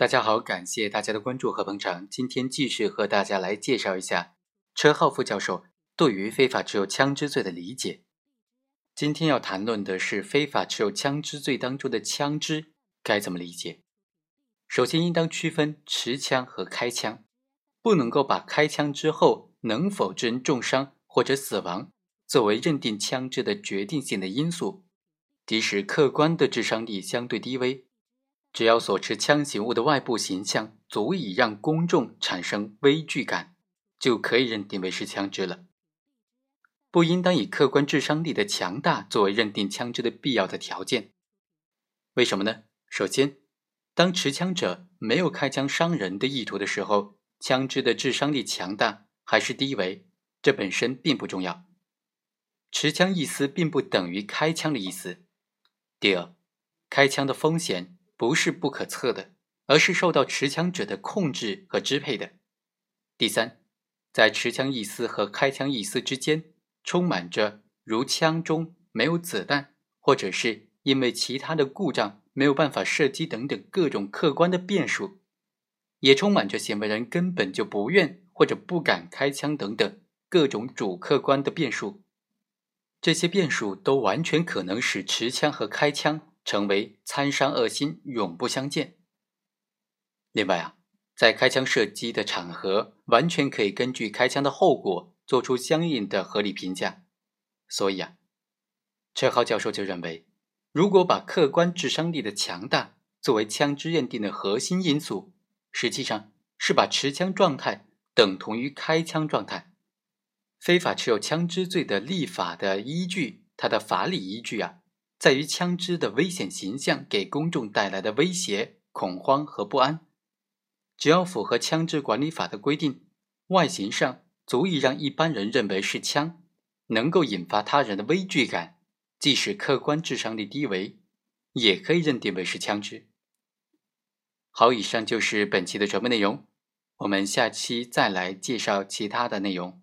大家好，感谢大家的关注和捧场。今天继续和大家来介绍一下车浩副教授对于非法持有枪支罪的理解。今天要谈论的是非法持有枪支罪当中的枪支该怎么理解。首先，应当区分持枪和开枪，不能够把开枪之后能否致人重伤或者死亡作为认定枪支的决定性的因素。即使客观的致伤力相对低微。只要所持枪形物的外部形象足以让公众产生畏惧感，就可以认定为是枪支了。不应当以客观致伤力的强大作为认定枪支的必要的条件。为什么呢？首先，当持枪者没有开枪伤人的意图的时候，枪支的致伤力强大还是低微，这本身并不重要。持枪意思并不等于开枪的意思。第二，开枪的风险。不是不可测的，而是受到持枪者的控制和支配的。第三，在持枪意思和开枪意思之间，充满着如枪中没有子弹，或者是因为其他的故障没有办法射击等等各种客观的变数，也充满着行为人根本就不愿或者不敢开枪等等各种主客观的变数。这些变数都完全可能使持枪和开枪。成为参商恶心，永不相见。另外啊，在开枪射击的场合，完全可以根据开枪的后果做出相应的合理评价。所以啊，车浩教授就认为，如果把客观致伤力的强大作为枪支认定的核心因素，实际上是把持枪状态等同于开枪状态。非法持有枪支罪的立法的依据，它的法理依据啊。在于枪支的危险形象给公众带来的威胁、恐慌和不安。只要符合枪支管理法的规定，外形上足以让一般人认为是枪，能够引发他人的畏惧感，即使客观智商力低微，也可以认定为是枪支。好，以上就是本期的全部内容，我们下期再来介绍其他的内容。